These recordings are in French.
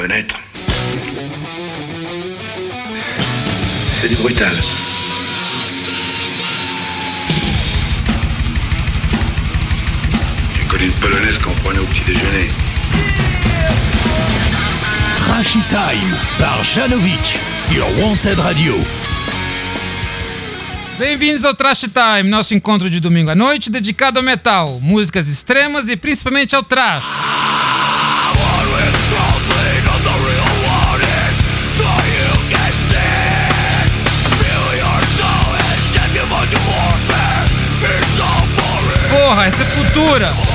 connaître. C'est du brutal. J'ai connu une polonaise qu'on prenait au petit déjeuner. Trashy Time par Janovic sur Wanted Radio. Bem-vindos ao Trash Time, nosso encontro de domingo à noite dedicado ao metal, músicas extremas e principalmente ao trash. Sepultura!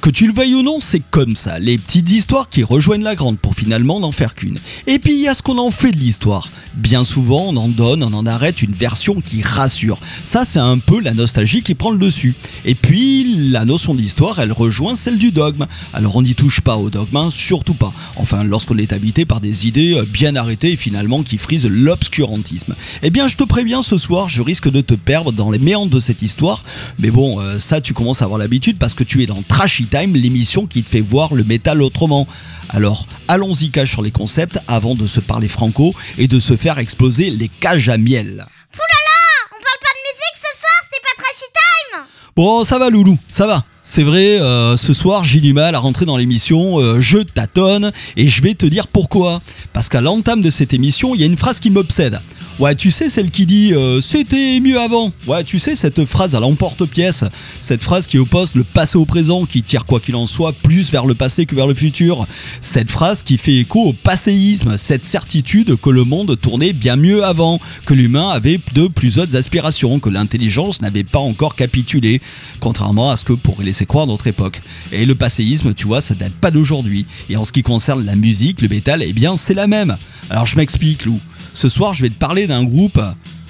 Que tu le veuilles ou non, c'est comme ça. Les petites histoires qui rejoignent la grande pour finalement n'en faire qu'une. Et puis il y a ce qu'on en fait de l'histoire. Bien souvent, on en donne, on en arrête une version qui rassure. Ça, c'est un peu la nostalgie qui prend le dessus. Et puis, la notion d'histoire, elle rejoint celle du dogme. Alors on n'y touche pas au dogme, hein, surtout pas. Enfin, lorsqu'on est habité par des idées euh, bien arrêtées et finalement qui frisent l'obscurantisme. Eh bien, je te préviens, ce soir, je risque de te perdre dans les méandres de cette histoire. Mais bon, euh, ça, tu commences à avoir l'habitude parce que tu es dans Trashy Time, l'émission qui te fait voir le métal autrement. Alors, allons-y cache sur les concepts avant de se parler franco et de se faire exploser les cages à miel. Poulala On parle pas de musique ce soir, c'est pas Trashy Time Bon, ça va, Loulou, ça va. C'est vrai, euh, ce soir j'ai du mal à rentrer dans l'émission, euh, je tâtonne et je vais te dire pourquoi. Parce qu'à l'entame de cette émission, il y a une phrase qui m'obsède. Ouais, tu sais, celle qui dit euh, c'était mieux avant. Ouais, tu sais, cette phrase à l'emporte-pièce. Cette phrase qui oppose le passé au présent, qui tire quoi qu'il en soit plus vers le passé que vers le futur. Cette phrase qui fait écho au passéisme. Cette certitude que le monde tournait bien mieux avant, que l'humain avait de plus hautes aspirations, que l'intelligence n'avait pas encore capitulé. Contrairement à ce que pourrait laisser croire notre époque. Et le passéisme, tu vois, ça date pas d'aujourd'hui. Et en ce qui concerne la musique, le métal, eh bien, c'est la même. Alors je m'explique, Lou. Ce soir, je vais te parler d'un groupe,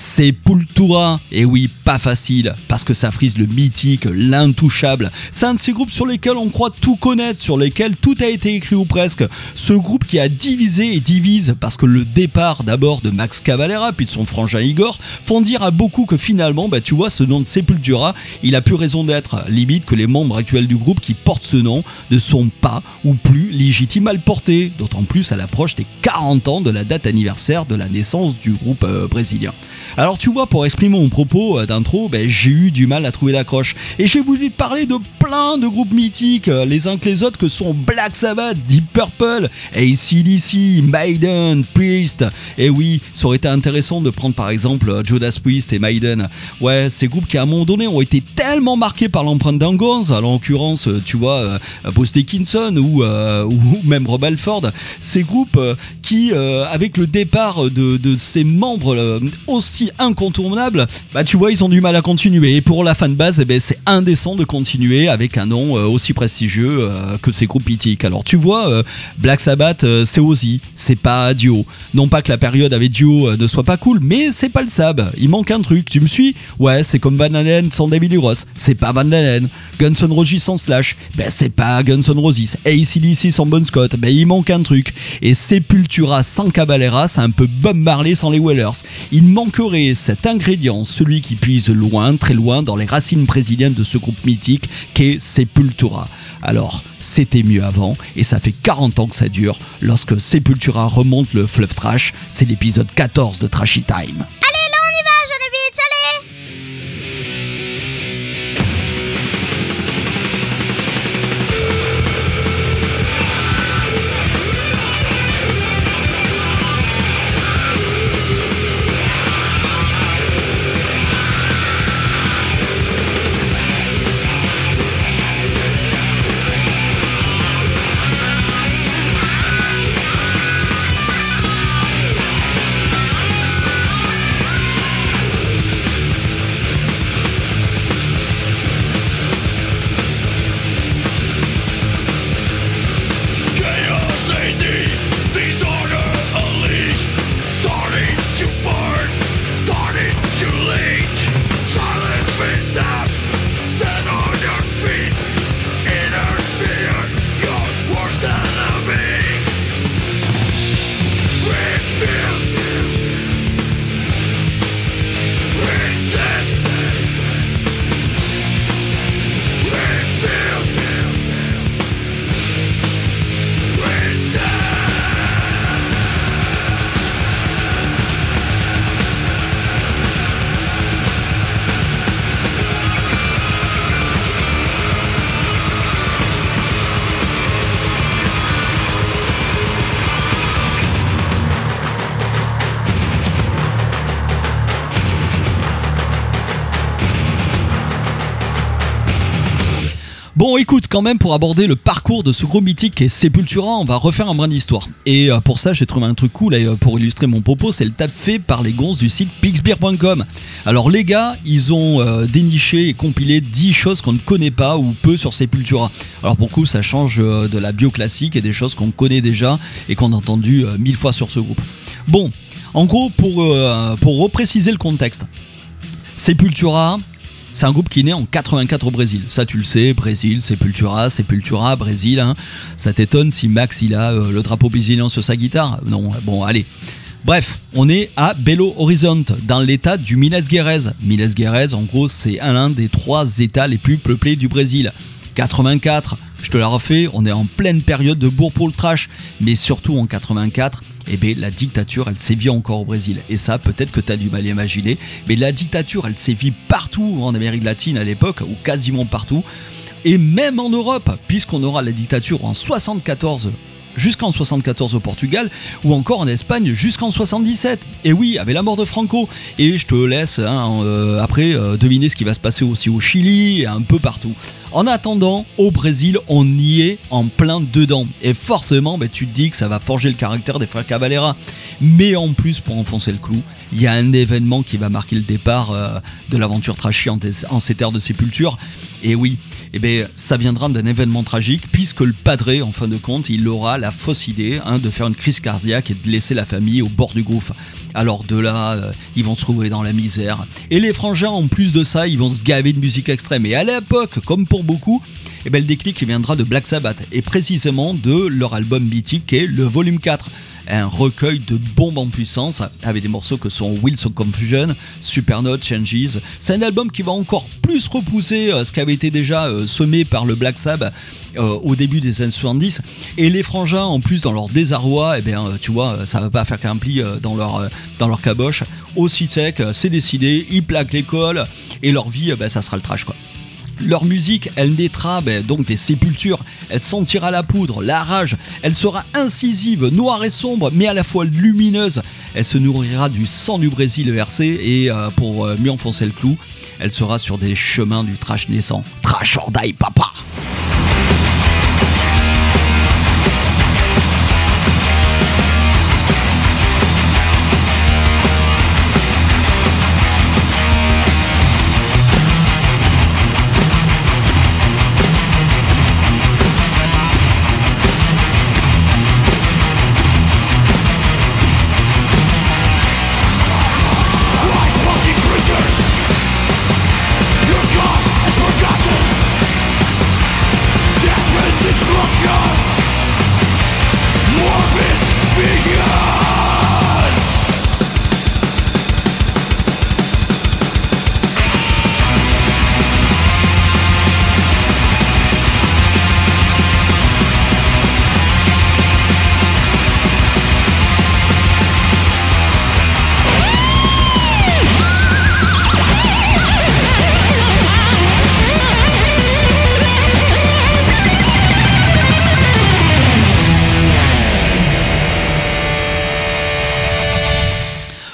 c'est. Et oui, pas facile, parce que ça frise le mythique, l'intouchable. C'est un de ces groupes sur lesquels on croit tout connaître, sur lesquels tout a été écrit ou presque. Ce groupe qui a divisé et divise, parce que le départ d'abord de Max Cavalera, puis de son frangin Igor, font dire à beaucoup que finalement, bah tu vois, ce nom de Sepultura, il a plus raison d'être. Limite que les membres actuels du groupe qui portent ce nom ne sont pas ou plus légitimes à le. D'autant plus à l'approche des 40 ans de la date anniversaire de la naissance du groupe euh, brésilien. Alors tu vois, pour exprimer mon propos euh, d'intro, ben, j'ai eu du mal à trouver l'accroche. Et j'ai voulu parler de plein de groupes mythiques, euh, les uns que les autres, que sont Black Sabbath, Deep Purple, ACDC, Maiden, Priest. Et oui, ça aurait été intéressant de prendre par exemple euh, Judas Priest et Maiden. Ouais, ces groupes qui à un moment donné ont été tellement marqués par l'empreinte d'un Guns, en l'occurrence, tu vois, Bruce Dickinson ou, ou même Rob Alford. Ces groupes qui, avec le départ de, de ces membres euh, aussi incontournables, bah tu vois, ils ont du mal à continuer. Et pour la fanbase, eh ben, c'est indécent de continuer avec un nom euh, aussi prestigieux euh, que ces groupes mythiques. Alors tu vois, euh, Black Sabbath, c'est Ozzy, c'est pas Dio. Non pas que la période avec Dio ne soit pas cool, mais c'est pas le Sab. Il manque un truc, tu me suis? Ouais, c'est comme Van Halen sans David Lee c'est pas Van Halen. Guns N' sans Slash, ben c'est pas Guns N' Roses. ACDC sans Bon Scott, ben il manque un truc. Et Sepultura sans Caballera, c'est un peu Bob Marley sans les Wellers. Il manquerait cet ingrédient, celui qui puise loin, très loin, dans les racines brésiliennes de ce groupe mythique qu'est Sepultura. Alors, c'était mieux avant, et ça fait 40 ans que ça dure. Lorsque Sepultura remonte le fleuve trash, c'est l'épisode 14 de Trashy Time. Bon, écoute, quand même, pour aborder le parcours de ce gros mythique et Sepultura, on va refaire un brin d'histoire. Et euh, pour ça, j'ai trouvé un truc cool euh, pour illustrer mon propos, c'est le tap fait par les gonzes du site pixbeer.com. Alors, les gars, ils ont euh, déniché et compilé 10 choses qu'on ne connaît pas ou peu sur Sepultura. Alors, pour coup, ça change de la bio classique et des choses qu'on connaît déjà et qu'on a entendu mille fois sur ce groupe. Bon, en gros, pour, pour repréciser le contexte, Sepultura, c'est un groupe qui est né en 84 au Brésil. Ça, tu le sais, Brésil, Sepultura, Sepultura, Brésil. hein. Ça t'étonne si Max il a euh, le drapeau brésilien sur sa guitare Non, bon, allez. Bref, on est à Belo Horizonte, dans l'état du Minas Gerais. Minas Gerais, en gros, c'est un des trois états les plus peuplés du Brésil. 84, je te la refais, on est en pleine période de bourg pour le trash, mais surtout en 84, eh ben, la dictature, elle sévit encore au Brésil. Et ça, peut-être que tu as du mal à imaginer, mais la dictature, elle sévit partout en Amérique latine à l'époque, ou quasiment partout, et même en Europe, puisqu'on aura la dictature en 74 jusqu'en 74 au Portugal ou encore en Espagne jusqu'en 77. Et oui, avec la mort de Franco. Et je te laisse hein, euh, après euh, deviner ce qui va se passer aussi au Chili et un peu partout. En attendant, au Brésil, on y est en plein dedans. Et forcément, ben, tu te dis que ça va forger le caractère des frères Cavalera. Mais en plus, pour enfoncer le clou, il y a un événement qui va marquer le départ euh, de l'aventure trashy en, en ces terres de sépulture. Et oui, eh ben, ça viendra d'un événement tragique, puisque le padré, en fin de compte, il aura la fausse idée hein, de faire une crise cardiaque et de laisser la famille au bord du gouffre. Alors de là, euh, ils vont se trouver dans la misère. Et les frangins, en plus de ça, ils vont se gaver de musique extrême. Et à l'époque, comme pour beaucoup, eh ben, le déclic viendra de Black Sabbath, et précisément de leur album mythique qui est le volume 4 un recueil de bombes en puissance avec des morceaux que sont Wheels of Confusion, Supernote, Changes. C'est un album qui va encore plus repousser euh, ce qui avait été déjà euh, semé par le Black Sabbath euh, au début des années 70. Et les frangins, en plus, dans leur désarroi, eh bien, tu vois, ça va pas faire qu'un pli dans leur, dans leur caboche. Aussi sec, c'est décidé, ils plaquent l'école et leur vie, ben, ça sera le trash quoi. Leur musique, elle naîtra ben, donc des sépultures, elle sentira la poudre, la rage, elle sera incisive, noire et sombre, mais à la fois lumineuse. Elle se nourrira du sang du Brésil versé et euh, pour euh, mieux enfoncer le clou, elle sera sur des chemins du trash naissant. Trash or papa!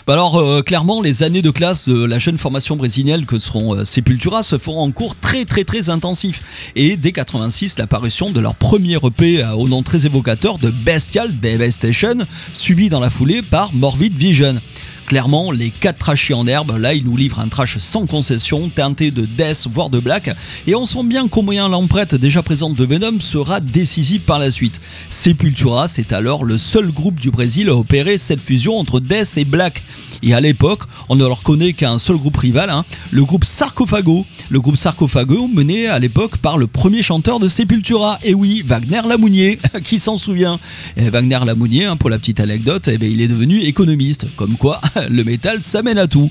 Bah alors euh, clairement les années de classe de la jeune formation brésilienne que seront euh, Sepultura se feront en cours très très très intensif et dès 86 l'apparition de leur premier EP euh, au nom très évocateur de Bestial Devastation suivi dans la foulée par Morbid Vision. Clairement, les 4 trashis en herbe, là, ils nous livrent un trash sans concession, teinté de death, voire de black, et on sent bien combien l'empreinte déjà présente de Venom sera décisive par la suite. Sepultura, c'est alors le seul groupe du Brésil à opérer cette fusion entre death et black. Et à l'époque, on ne leur connaît qu'un seul groupe rival, hein, le groupe Sarcophago. Le groupe Sarcophago mené à l'époque par le premier chanteur de Sepultura, et oui, Wagner Lamounier, qui s'en souvient. Wagner Lamounier, hein, pour la petite anecdote, eh bien, il est devenu économiste, comme quoi le métal ça mène à tout.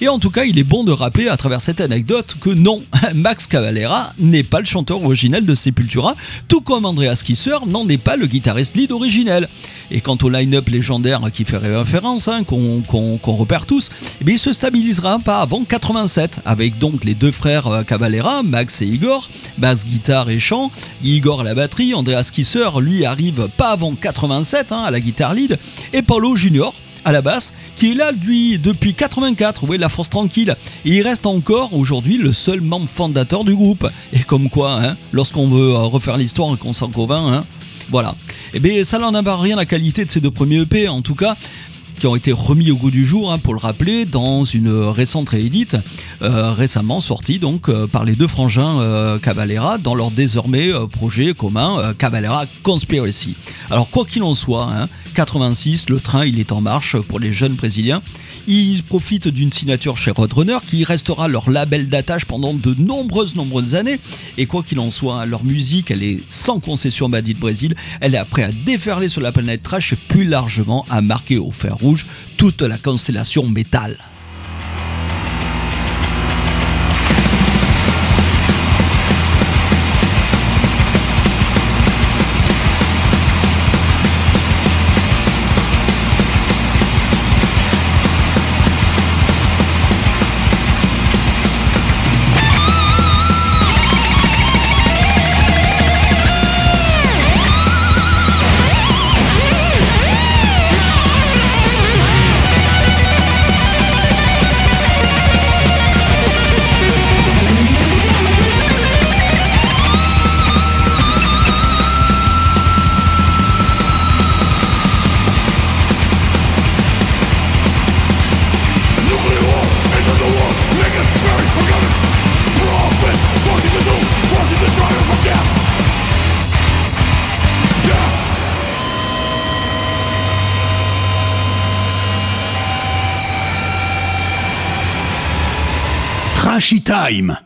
Et en tout cas, il est bon de rappeler à travers cette anecdote que non, Max Cavalera n'est pas le chanteur originel de Sepultura, tout comme Andreas Kisser n'en est pas le guitariste lead originel. Et quant au line-up légendaire qui fait référence, hein, qu'on repère tous, eh il se stabilisera pas avant 87, avec donc les deux frères euh, Cavalera, Max et Igor, basse, guitare et chant, Igor à la batterie, Andreas Kisser, lui, arrive pas avant 87 hein, à la guitare lead, et Paulo Junior, à la basse, qui est là depuis 84, oui la France tranquille, et il reste encore aujourd'hui le seul membre fondateur du groupe. Et comme quoi, hein, lorsqu'on veut euh, refaire l'histoire qu'on s'en convainc, hein, voilà. Et bien ça n'en a rien la qualité de ces deux premiers EP, en tout cas qui ont été remis au goût du jour, hein, pour le rappeler, dans une récente réédite, euh, récemment sortie donc euh, par les deux frangins euh, dans leur désormais euh, projet commun Cavalera Conspiracy. Alors quoi qu'il en soit, hein, 86, le train il est en marche pour les jeunes brésiliens. Ils profitent d'une signature chez Roadrunner qui restera leur label d'attache pendant de nombreuses, nombreuses années. Et quoi qu'il en soit, leur musique, elle est sans concession de Brésil. Elle est après à déferler sur la planète trash et plus largement à marquer au fer rouge toute la constellation métal.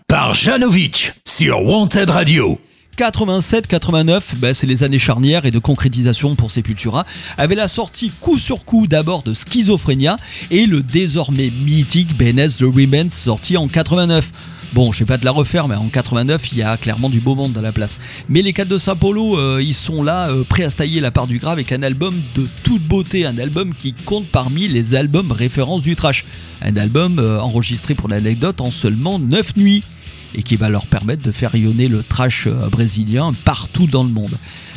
Par Janovic sur Wanted Radio. 87-89, ben, c'est les années charnières et de concrétisation pour Sepultura, avec la sortie coup sur coup d'abord de Schizophrénia et le désormais mythique BNS The Remains sorti en 89. Bon, je vais pas te la refaire, mais en 89, il y a clairement du beau monde dans la place. Mais les 4 de Sao Paulo, ils sont là, euh, prêts à se la part du gras avec un album de toute beauté, un album qui compte parmi les albums références du trash. Un album euh, enregistré pour l'anecdote en seulement 9 nuits et qui va leur permettre de faire rayonner le trash euh, brésilien partout dans le monde.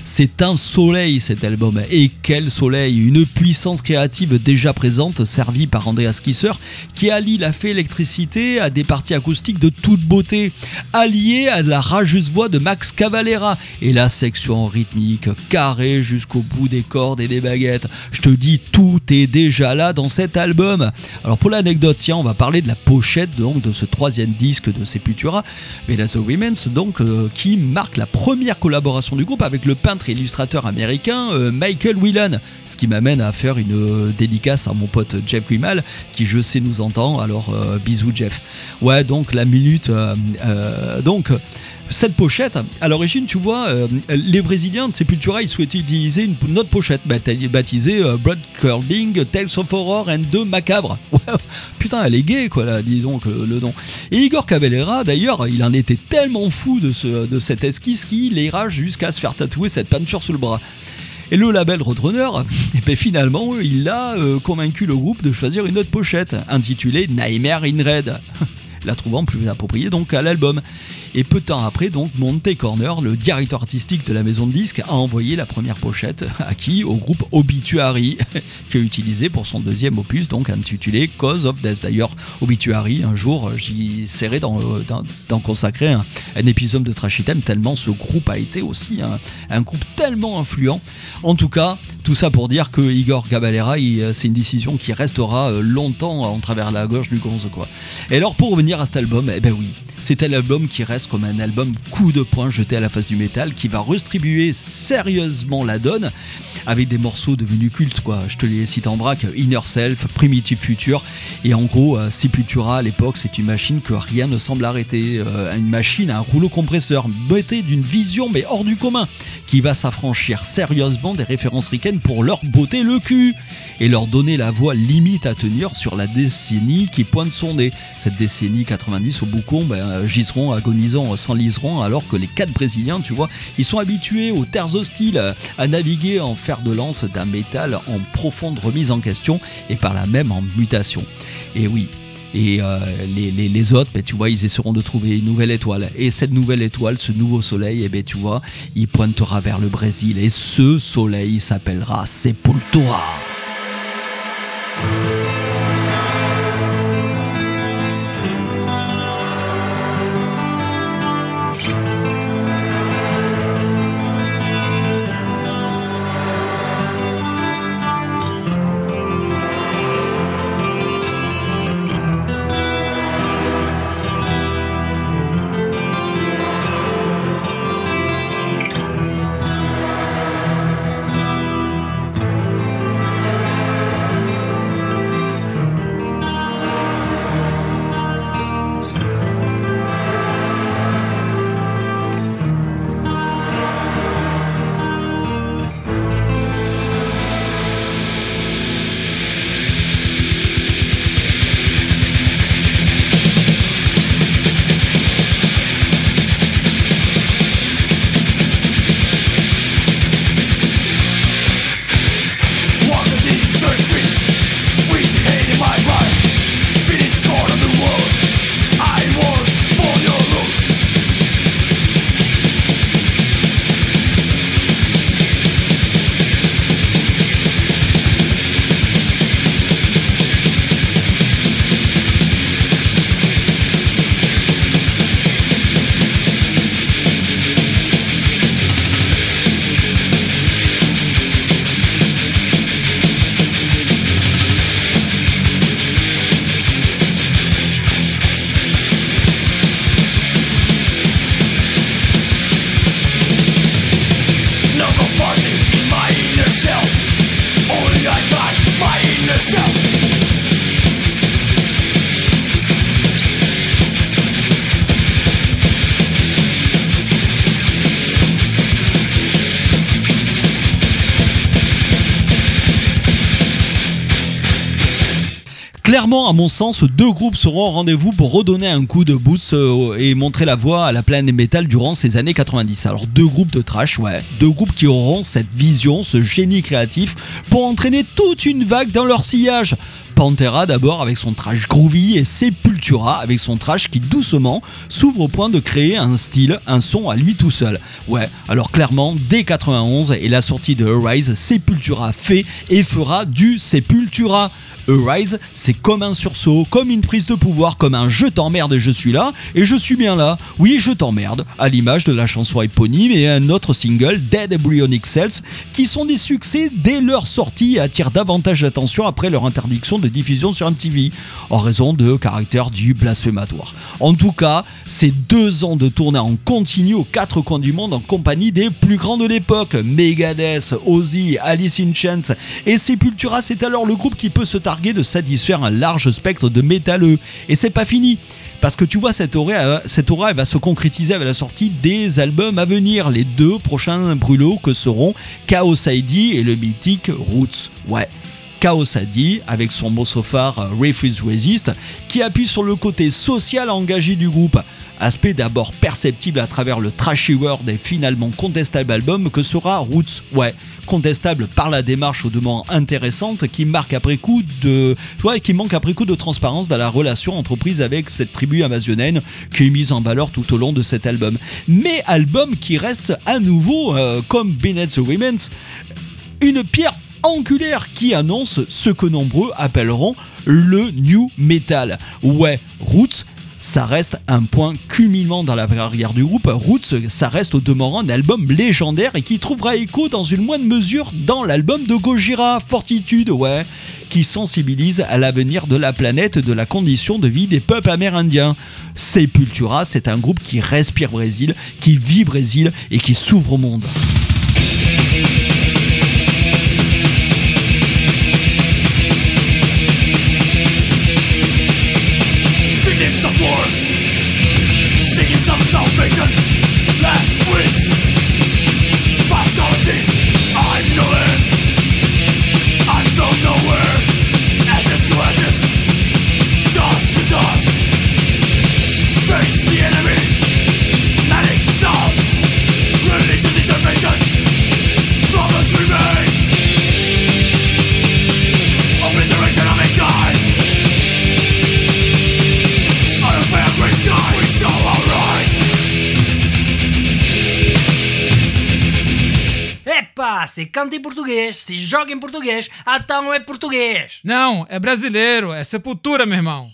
C'est un soleil cet album, et quel soleil Une puissance créative déjà présente, servie par Andreas Kisser, qui allie la fée électricité à des parties acoustiques de toute beauté, alliée à la rageuse voix de Max Cavalera, et la section rythmique carrée jusqu'au bout des cordes et des baguettes. Je te dis, tout est déjà là dans cet album. Alors pour l'anecdote, tiens, on va parler de la pochette donc, de ce troisième disque de Sepultura, The Women's, donc, euh, qui marque la première collaboration du groupe avec le peintre illustrateur américain euh, Michael Whelan. Ce qui m'amène à faire une euh, dédicace à mon pote Jeff Grimal, qui je sais nous entend. Alors euh, bisous Jeff. Ouais, donc la minute. donc. Cette pochette, à l'origine, tu vois, euh, les Brésiliens de Sepultura, ils souhaitaient utiliser une, autre pochette bapti- baptisée euh, Blood Curdling Tales of Horror and 2 Macabre. Putain, elle est gay, quoi, là, dis donc, le, le nom. Et Igor Cavalera, d'ailleurs, il en était tellement fou de, ce, de cette esquisse qu'il ira jusqu'à se faire tatouer cette peinture sous le bras. Et le label Roadrunner, et ben finalement, il a euh, convaincu le groupe de choisir une autre pochette, intitulée Nightmare in Red, la trouvant plus appropriée donc à l'album. Et peu de temps après, donc, Monte Corner, le directeur artistique de la maison de disques, a envoyé la première pochette à qui Au groupe Obituary, qui a utilisé pour son deuxième opus, donc intitulé Cause of Death. D'ailleurs, Obituary, un jour, j'y essaierai d'en, consacrer un, épisode de Trash Item, tellement ce groupe a été aussi un, groupe tellement influent. En tout cas, tout ça pour dire que Igor Cavalera, il, euh, c'est une décision qui restera euh, longtemps en travers la gorge du gonze, quoi. Et alors, pour revenir à cet album, eh ben oui, c'est un album qui reste comme un album coup de poing jeté à la face du métal, qui va redistribuer sérieusement la donne avec des morceaux devenus cultes, quoi. Je te les cite en vrac Inner Self, Primitive Future, et en gros, euh, Sepultura à l'époque, c'est une machine que rien ne semble arrêter. Euh, une machine, un rouleau compresseur, doté d'une vision mais hors du commun, qui va s'affranchir sérieusement des références ricaines pour leur botter le cul et leur donner la voix limite à tenir sur la décennie qui pointe son nez. Cette décennie 90 au boucon, ben, euh, giseront s'enliseront alors que les quatre Brésiliens, tu vois, ils sont habitués aux terres hostiles, euh, à naviguer en fer de lance d'un métal en profonde remise en question et par là même en mutation. Et oui, et euh, les, autres, ben, tu vois, ils essaieront de trouver une nouvelle étoile. Et cette nouvelle étoile, ce nouveau soleil, eh ben, tu vois, il pointera vers le Brésil. Et ce soleil s'appellera Sepultura. À mon sens, deux groupes seront au rendez-vous pour redonner un coup de boost euh, et montrer la voie à la planète métal durant ces années 90. Alors deux groupes de trash, ouais, deux groupes qui auront cette vision, ce génie créatif pour entraîner toute une vague dans leur sillage. Pantera d'abord avec son trash groovy et Sepultura avec son trash qui doucement s'ouvre au point de créer un style, un son à lui tout seul. Ouais, alors clairement, dès 91 et la sortie de Arise, Sepultura fait et fera du Sepultura. Arise, c'est comme un sursaut, comme une prise de pouvoir, comme un je t'emmerde et je suis là, et je suis bien là. Oui, je t'emmerde, à l'image de la chanson éponyme et un autre single, Dead Embryonic Cells, qui sont des succès dès leur sortie et attirent davantage l'attention après leur interdiction de diffusion sur MTV, en raison de caractère du blasphématoire. En tout cas, ces deux ans de tournée en continu aux quatre coins du monde en compagnie des plus grands de l'époque, Megadeth, Ozzy, Alice in Chains et Sepultura, c'est alors le groupe qui peut se targuer de satisfaire un large spectre de métalleux. Et c'est pas fini. Parce que tu vois, cette aura, cette elle va se concrétiser avec la sortie des albums à venir. Les deux prochains brûlots que seront Chaos ID et le mythique Roots. Ouais. Chaos ID avec son morceau phare Refuse Resist qui appuie sur le côté social engagé du groupe. Aspect d'abord perceptible à travers le trashy world et finalement contestable album que sera Roots. Ouais, contestable par la démarche au demeurant intéressante qui marque après coup de ouais, qui manque après coup de transparence dans la relation entreprise avec cette tribu amazonienne qui est mise en valeur tout au long de cet album. Mais album qui reste à nouveau euh, comme Bennett the Women's une pierre angulaire qui annonce ce que nombreux appelleront le new metal. Ouais, Roots ça reste un point culminant dans la carrière du groupe. Roots, ça reste au demeurant un album légendaire et qui trouvera écho dans une moindre mesure dans l'album de Gojira, Fortitude, ouais, qui sensibilise à l'avenir de la planète, de la condition de vie des peuples amérindiens. Sepultura, c'est un groupe qui respire Brésil, qui vit Brésil et qui s'ouvre au monde. Se canta em português, se joga em português, então é português. Não, é brasileiro, é Sepultura, meu irmão.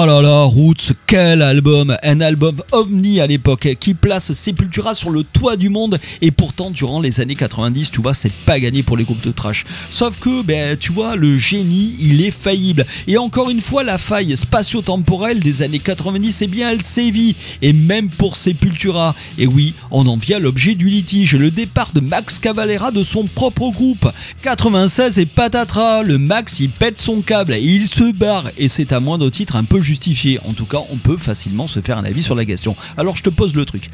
Oh là là, Roots, quel album Un album ovni à l'époque qui place Sepultura sur le toit du monde et pourtant durant les années 90, tu vois, c'est pas gagné pour les groupes de trash. Sauf que, ben, tu vois, le génie, il est faillible. Et encore une fois, la faille spatio-temporelle des années 90, eh bien, elle sévit. Et même pour Sepultura. Et oui, on en vient l'objet du litige, le départ de Max Cavalera de son propre groupe. 96 et patatras, le Max il pète son câble il se barre. Et c'est à moindre titre un peu justifié. En tout cas, on peut facilement se faire un avis sur la question. Alors je te pose le truc.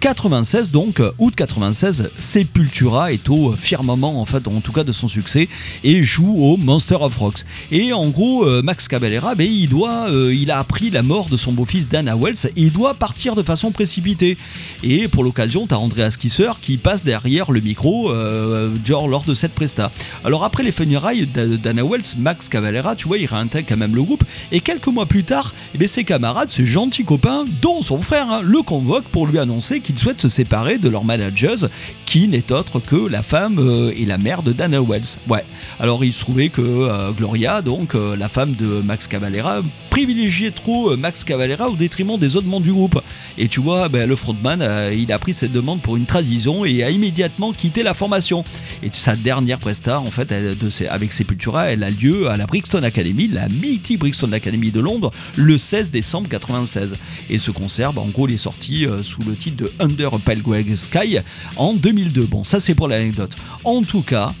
96 donc, euh, août 96, Sepultura est au firmament en fait, en tout cas de son succès et joue au Monster of Rocks. Et en gros, euh, Max Cavalera, ben, il doit, euh, il a appris la mort de son beau-fils Dana Wells et il doit partir de façon précipitée. Et pour l'occasion, t'as Andreas Kisser qui passe derrière le micro lors de cette presta. Alors après les funérailles de Dana Wells, Max Cavalera, tu vois, il réintègre quand même le groupe. Et quelques mois plus tard, eh ben, ses camarades, ses gentils copains, dont son frère, hein, le convoquent pour lui annoncer qu'ils souhaitent se séparer de leur manageuse, qui n'est autre que la femme euh, et la mère de Dana Wells. Ouais. Alors il se trouvait que euh, Gloria, donc euh, la femme de Max Cavalera, privilégiait trop Max Cavalera au détriment des autres membres du groupe. Et tu vois, ben, le frontman, il a pris cette demande pour une tradition et a immédiatement quitté la formation. Et sa dernière presta, en fait, elle- de ses- avec Sepultura, elle a lieu à la Brixton Academy, la mythique Brixton Academy de Londres, le 16 décembre 96. Et ce concert, bah, en gros, il est sorti sous le titre de Under a Sky en 2002. Bon, ça c'est pour l'anecdote. En tout cas,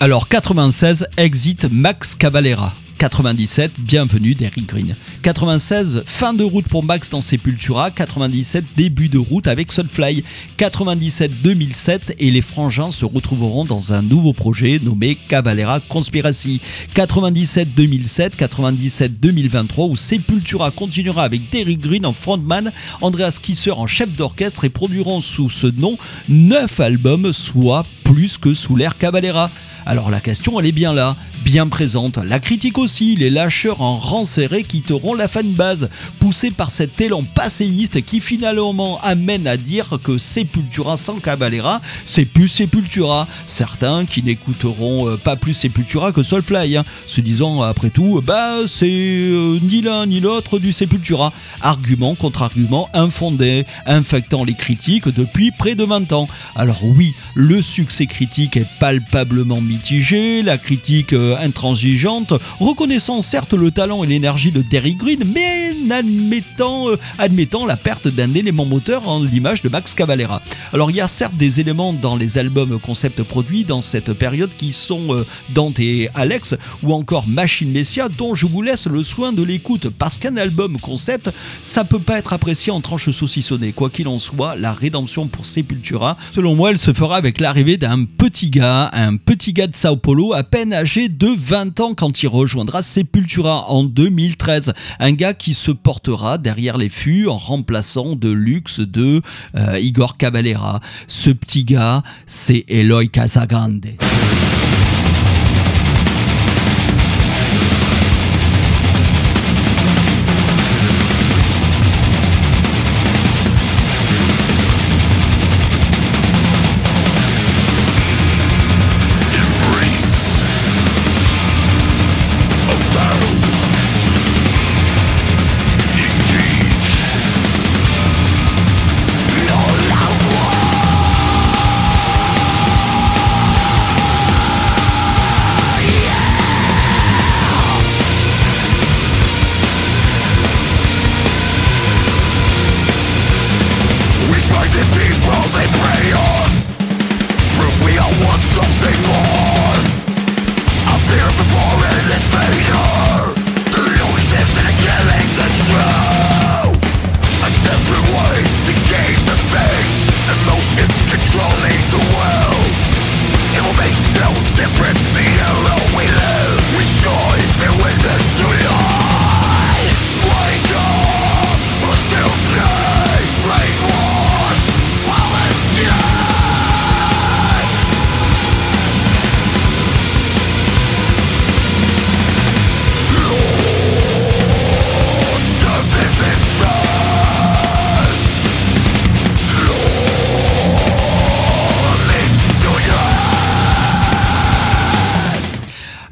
alors 96, exit Max Cavalera. 97, bienvenue d'Eric Green. 96, fin de route pour Max dans Sepultura. 97, début de route avec Soulfly. 97-2007 et les frangins se retrouveront dans un nouveau projet nommé Cavalera Conspiracy. 97-2007, 97-2023 où Sepultura continuera avec Derrick Green en frontman, Andreas Kisser en chef d'orchestre et produiront sous ce nom 9 albums, soit plus que sous l'ère Cavalera. Alors la question elle est bien là, bien présente. La critique aussi, les lâcheurs en rang serré quitteront la fanbase, poussés par cet élan passéiste qui finalement amène à dire que Sepultura sans Cavalera, c'est plus Sepultura. Certains qui n'écouteront euh, pas plus Sepultura que Soulfly, hein, se disant après tout, bah c'est euh, ni l'un ni l'autre du Sepultura. Argument contre argument infondé, infectant les critiques depuis près de 20 ans. Alors oui, le succès critique est palpablement mitigé, la critique euh, intransigeante, reconnaissant certes le talent et l'énergie de Derry Green, mais n'admettant euh, admettant la perte d'un élément moteur en l'image de Max Cavalera. Alors il y a certes des éléments dans les albums concept produits dans cette période qui sont euh, Dante et Alex ou encore Machine Messia dont je vous laisse le soin de l'écoute parce qu'un album concept ça peut pas être apprécié en tranches saucissonnées. Quoi qu'il en soit, la rédemption pour Sepultura, selon moi, elle se fera avec l'arrivée d'un petit gars, un petit gars de Sao Paulo à peine âgé de 20 ans quand il rejoindra Sepultura en 2013. Un gars qui se portera derrière les fûts en remplaçant de luxe de euh, Igor Cavalera. Ce petit gars, c'est Eloy Casagrande.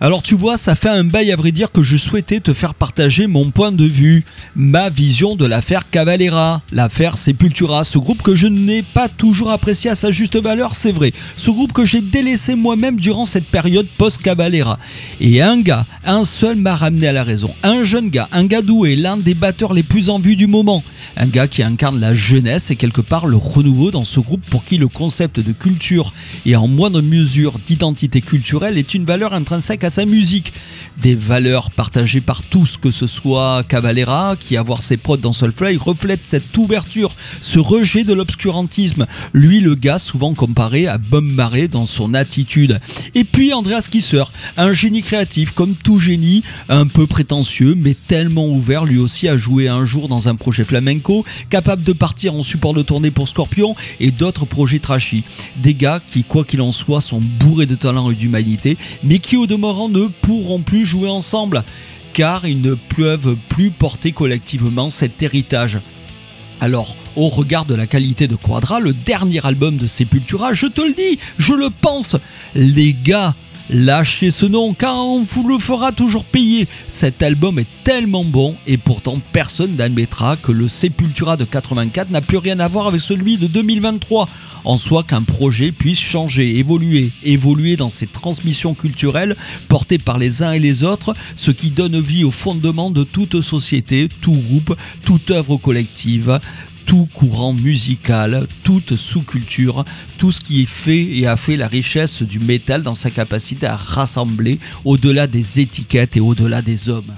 Alors tu vois, ça fait un bail à vrai dire que je souhaitais te faire partager mon point de vue, ma vision de l'affaire Cavalera, l'affaire Sepultura, ce groupe que je n'ai pas toujours apprécié à sa juste valeur, c'est vrai. Ce groupe que j'ai délaissé moi-même durant cette période post-Cavalera. Et un gars, un seul m'a ramené à la raison. Un jeune gars, un gars doué, l'un des batteurs les plus en vue du moment. Un gars qui incarne la jeunesse et quelque part le renouveau dans ce groupe pour qui le concept de culture et en moindre mesure d'identité culturelle est une valeur intrinsèque à sa musique. Des valeurs partagées par tous, que ce soit Cavalera, qui à voir ses prods dans Soulfly reflète cette ouverture, ce rejet de l'obscurantisme. Lui, le gars souvent comparé à Bob Marley dans son attitude. Et puis Andreas Kisser, un génie créatif comme tout génie, un peu prétentieux, mais tellement ouvert lui aussi à jouer un jour dans un projet flamenco, capable de partir en support de tournée pour Scorpion et d'autres projets trashy. Des gars qui, quoi qu'il en soit, sont bourrés de talent et d'humanité, mais qui au demeurant ne pourront plus jouer ensemble, car ils ne peuvent plus porter collectivement cet héritage. Alors, au regard de la qualité de Quadra, le dernier album de Sepultura, je te le dis, je le pense, les gars, lâchez ce nom car on vous le fera toujours payer. Cet album est tellement bon et pourtant personne n'admettra que le Sepultura de 84 n'a plus rien à voir avec celui de 2023. En soi qu'un projet puisse changer, évoluer, évoluer dans ses transmissions culturelles portées par les uns et les autres, ce qui donne vie au fondement de toute société, tout groupe, toute œuvre collective tout courant musical, toute sous-culture, tout ce qui est fait et a fait la richesse du métal dans sa capacité à rassembler au-delà des étiquettes et au-delà des hommes.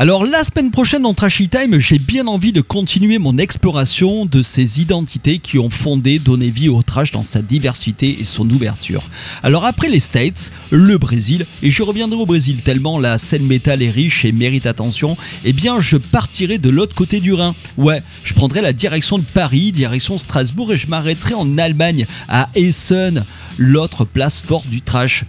Alors la semaine prochaine dans Trashy Time, j'ai bien envie de continuer mon exploration de ces identités qui ont fondé, donné vie au trash dans sa diversité et son ouverture. Alors après les States, le Brésil, et je reviendrai au Brésil tellement la scène métal est riche et mérite attention, eh bien je partirai de l'autre côté du Rhin. Ouais, je prendrai la direction de Paris, direction Strasbourg et je m'arrêterai en Allemagne, à Essen, l'autre place forte du trash.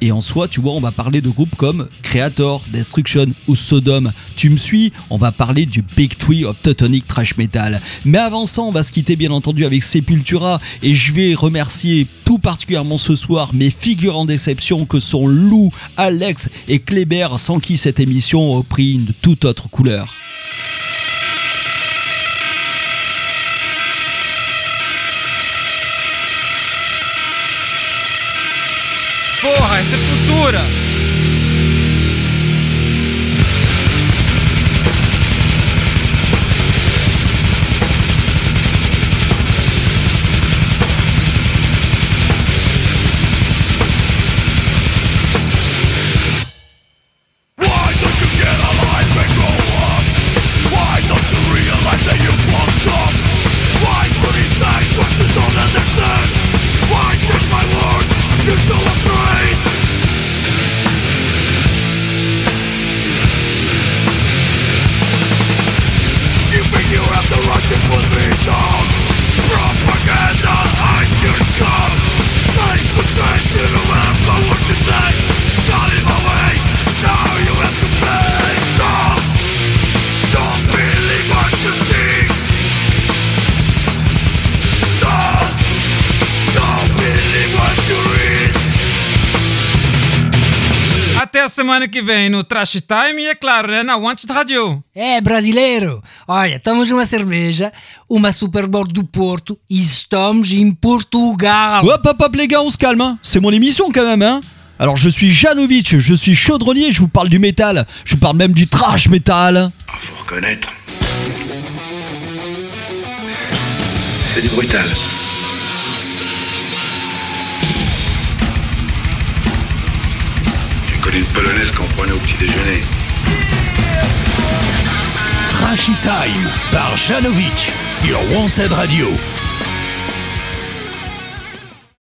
Et en soi, tu vois, on va parler de groupes comme Creator, Destruction ou Sodom. Tu me suis On va parler du Big Tree of Teutonic Trash Metal. Mais avant ça, on va se quitter bien entendu avec Sepultura. Et je vais remercier tout particulièrement ce soir mes figures en déception que sont Lou, Alex et Kléber, sans qui cette émission aurait pris une toute autre couleur. Porra, é sepultura! Semana que vem no Trash Time e, é claro, né, na Wanted Radio. É, brasileiro! Olha, estamos numa cerveja, uma Super Bowl do Porto e estamos em Portugal! Hop hop hop les gars, on se calme, hein. c'est mon émission quand même. Hein. Alors je suis Janovic, je suis chaudronnier, je vous parle du métal, je vous parle même du trash métal. Ah, faut reconnaître. C'est du brutal. Une polonaise qu'on prenait au petit déjeuner. Trashy Time par Janovic sur Wanted Radio.